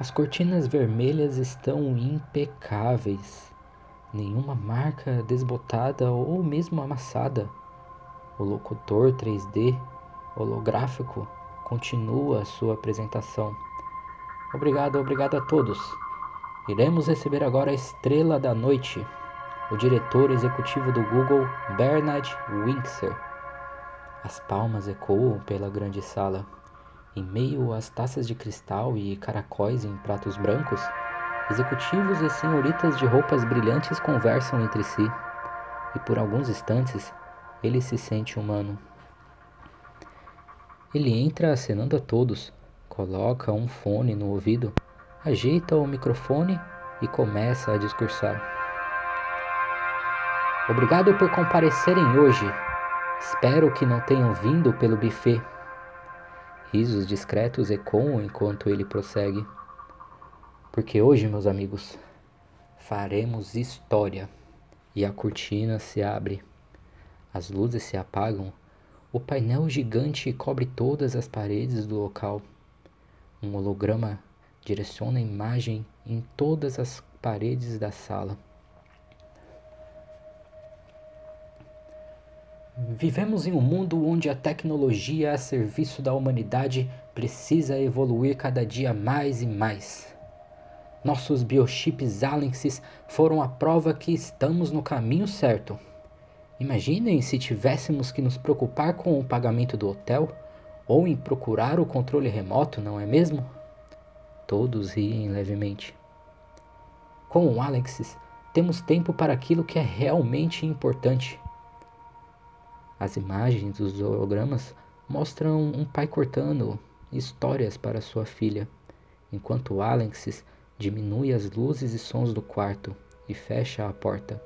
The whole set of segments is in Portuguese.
As cortinas vermelhas estão impecáveis, nenhuma marca desbotada ou mesmo amassada. O locutor 3D holográfico continua sua apresentação. Obrigado, obrigado a todos. Iremos receber agora a estrela da noite, o diretor executivo do Google, Bernard Winkser. As palmas ecoam pela grande sala. Em meio às taças de cristal e caracóis em pratos brancos, executivos e senhoritas de roupas brilhantes conversam entre si, e por alguns instantes ele se sente humano. Ele entra acenando a todos, coloca um fone no ouvido, ajeita o microfone e começa a discursar. Obrigado por comparecerem hoje. Espero que não tenham vindo pelo buffet. Risos discretos ecoam enquanto ele prossegue. Porque hoje, meus amigos, faremos história. E a cortina se abre. As luzes se apagam. O painel gigante cobre todas as paredes do local. Um holograma direciona a imagem em todas as paredes da sala. Vivemos em um mundo onde a tecnologia a serviço da humanidade precisa evoluir cada dia mais e mais. Nossos biochips Alenxes foram a prova que estamos no caminho certo. Imaginem se tivéssemos que nos preocupar com o pagamento do hotel ou em procurar o controle remoto, não é mesmo? Todos riem levemente. Com o Alexis, temos tempo para aquilo que é realmente importante. As imagens dos hologramas mostram um pai cortando histórias para sua filha, enquanto Alexis diminui as luzes e sons do quarto e fecha a porta.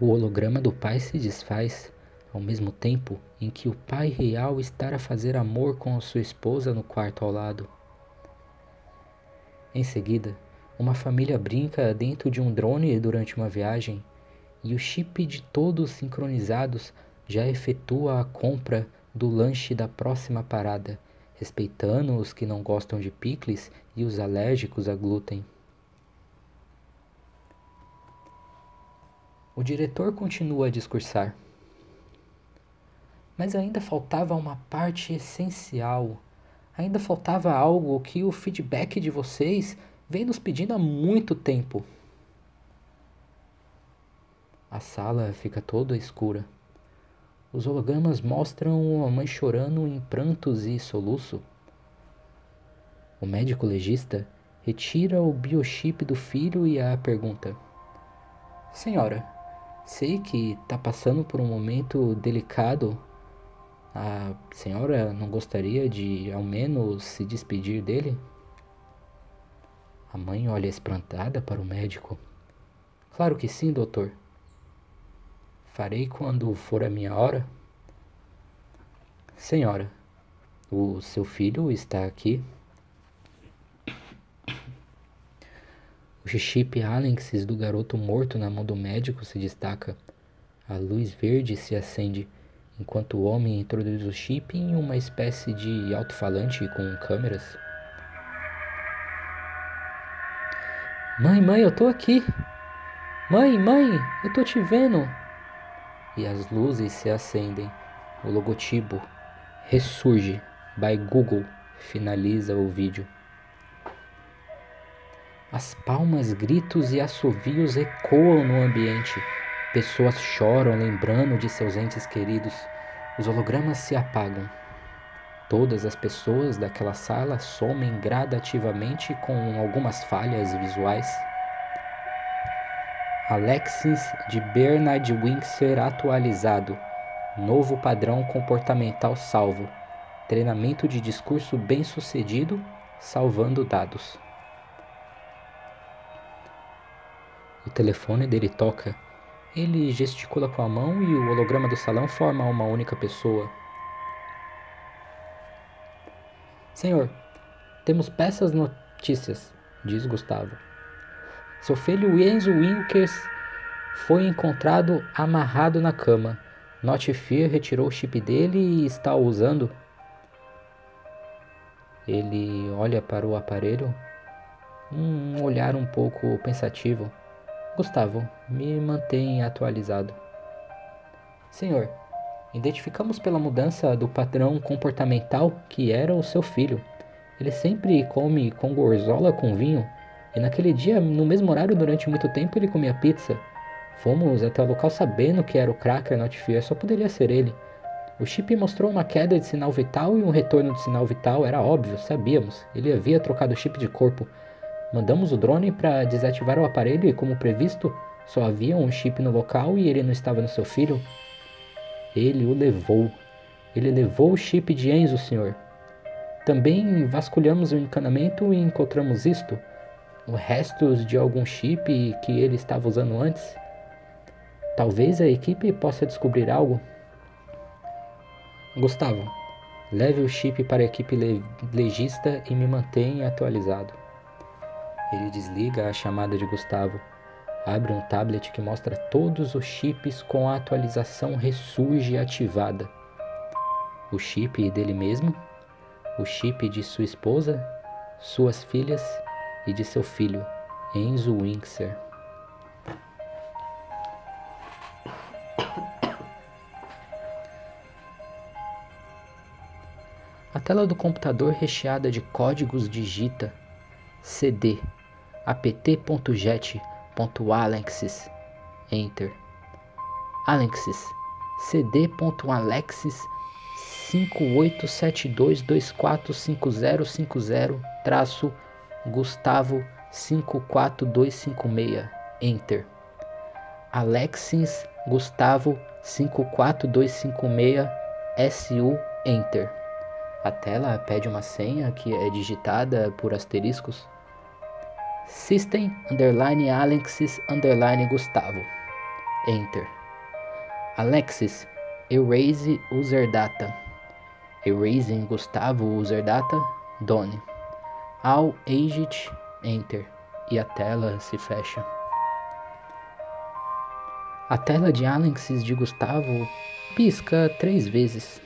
O holograma do pai se desfaz ao mesmo tempo em que o pai real está a fazer amor com sua esposa no quarto ao lado. Em seguida, uma família brinca dentro de um drone durante uma viagem e o chip de todos sincronizados já efetua a compra do lanche da próxima parada, respeitando os que não gostam de picles e os alérgicos a glúten. O diretor continua a discursar. Mas ainda faltava uma parte essencial. Ainda faltava algo que o feedback de vocês vem nos pedindo há muito tempo. A sala fica toda escura. Os hologramas mostram a mãe chorando em prantos e soluço. O médico legista retira o biochip do filho e a pergunta: Senhora, sei que está passando por um momento delicado a senhora não gostaria de ao menos se despedir dele? A mãe olha espantada para o médico. Claro que sim, doutor. Farei quando for a minha hora. Senhora, o seu filho está aqui. O chip Alexis do garoto morto na mão do médico se destaca. A luz verde se acende enquanto o homem introduz o chip em uma espécie de alto-falante com câmeras. Mãe, mãe, eu tô aqui. Mãe, mãe, eu tô te vendo. E as luzes se acendem. O logotipo ressurge. By Google finaliza o vídeo. As palmas, gritos e assovios ecoam no ambiente. Pessoas choram lembrando de seus entes queridos. Os hologramas se apagam. Todas as pessoas daquela sala somem gradativamente com algumas falhas visuais. Alexis de Bernard Winkser atualizado. Novo padrão comportamental salvo. Treinamento de discurso bem sucedido, salvando dados. O telefone dele toca ele gesticula com a mão e o holograma do salão forma uma única pessoa. Senhor, temos peças notícias, diz Gustavo. Seu filho Enzo Winkers foi encontrado amarrado na cama. Notefear retirou o chip dele e está usando. Ele olha para o aparelho, um olhar um pouco pensativo. Gustavo, me mantém atualizado. Senhor, identificamos pela mudança do padrão comportamental que era o seu filho. Ele sempre come com gorzola com vinho, e naquele dia, no mesmo horário, durante muito tempo, ele comia pizza. Fomos até o local sabendo que era o Cracker Notifier, só poderia ser ele. O chip mostrou uma queda de sinal vital e um retorno de sinal vital, era óbvio, sabíamos. Ele havia trocado o chip de corpo. Mandamos o drone para desativar o aparelho e, como previsto, só havia um chip no local e ele não estava no seu filho. Ele o levou. Ele levou o chip de Enzo, senhor. Também vasculhamos o encanamento e encontramos isto: restos de algum chip que ele estava usando antes. Talvez a equipe possa descobrir algo. Gustavo, leve o chip para a equipe legista e me mantenha atualizado. Ele desliga a chamada de Gustavo, abre um tablet que mostra todos os chips com a atualização Ressurge ativada. O chip dele mesmo, o chip de sua esposa, suas filhas e de seu filho, Enzo Winkser. A tela do computador recheada de códigos digita cd apt.jet.alexis enter alexis cd.alexis 5872245050 traço Gustavo 54256 enter Alexis Gustavo 54256 SU enter a tela pede uma senha que é digitada por asteriscos. System underline Alexis underline Gustavo. Enter. Alexis, erase user data. Erasing Gustavo user data, done. All aged, enter. E a tela se fecha. A tela de Alexis de Gustavo pisca três vezes.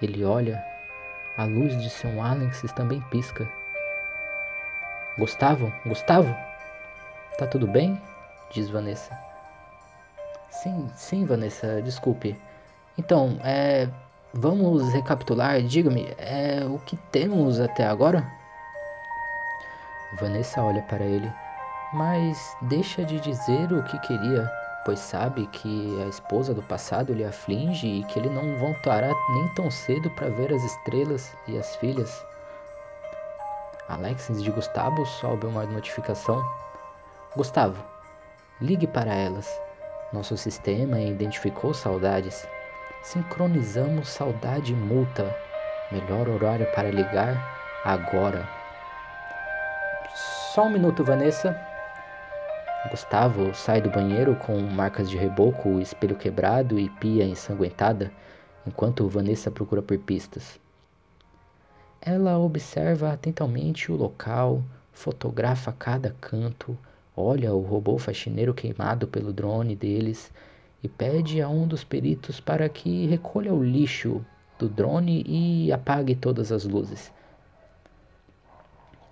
Ele olha, a luz de seu Alexis também pisca. Gustavo? Gustavo? Tá tudo bem? Diz Vanessa. Sim, sim, Vanessa, desculpe. Então, é. Vamos recapitular. Diga-me, é o que temos até agora? Vanessa olha para ele, mas deixa de dizer o que queria pois sabe que a esposa do passado lhe aflige e que ele não voltará nem tão cedo para ver as estrelas e as filhas. Alexis de Gustavo sobe uma notificação. Gustavo, ligue para elas. Nosso sistema identificou saudades. Sincronizamos saudade multa. Melhor horário para ligar agora. Só um minuto, Vanessa. Gustavo sai do banheiro com marcas de reboco, espelho quebrado e pia ensanguentada, enquanto Vanessa procura por pistas. Ela observa atentamente o local, fotografa cada canto, olha o robô faxineiro queimado pelo drone deles e pede a um dos peritos para que recolha o lixo do drone e apague todas as luzes.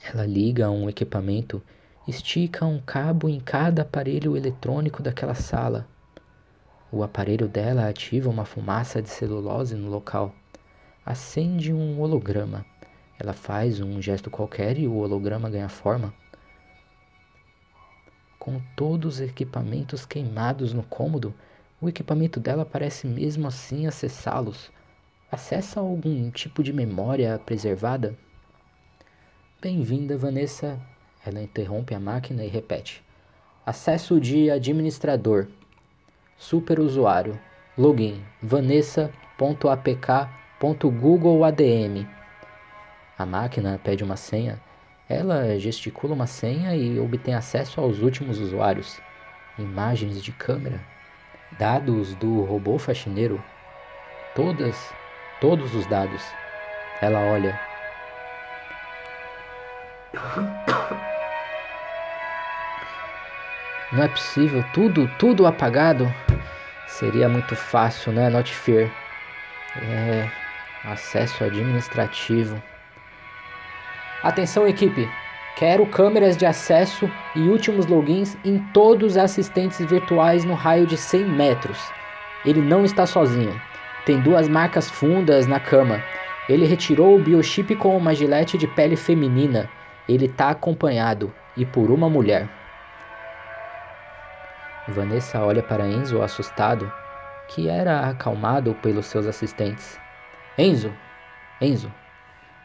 Ela liga um equipamento estica um cabo em cada aparelho eletrônico daquela sala. O aparelho dela ativa uma fumaça de celulose no local. Acende um holograma. Ela faz um gesto qualquer e o holograma ganha forma. Com todos os equipamentos queimados no cômodo, o equipamento dela parece mesmo assim acessá-los. Acessa algum tipo de memória preservada? Bem-vinda, Vanessa ela interrompe a máquina e repete: Acesso de administrador. Superusuário. Login vanessa.apk.googleadm. A máquina pede uma senha. Ela gesticula uma senha e obtém acesso aos últimos usuários. Imagens de câmera. Dados do robô faxineiro. Todas, todos os dados. Ela olha. Não é possível, tudo, tudo apagado. Seria muito fácil, né, Not Fear? É, Acesso administrativo. Atenção, equipe! Quero câmeras de acesso e últimos logins em todos os assistentes virtuais no raio de 100 metros. Ele não está sozinho. Tem duas marcas fundas na cama. Ele retirou o biochip com uma gilete de pele feminina. Ele está acompanhado e por uma mulher. Vanessa olha para Enzo assustado, que era acalmado pelos seus assistentes. Enzo! Enzo!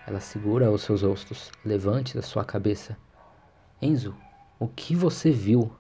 Ela segura os seus rostos. Levante a sua cabeça. Enzo, o que você viu?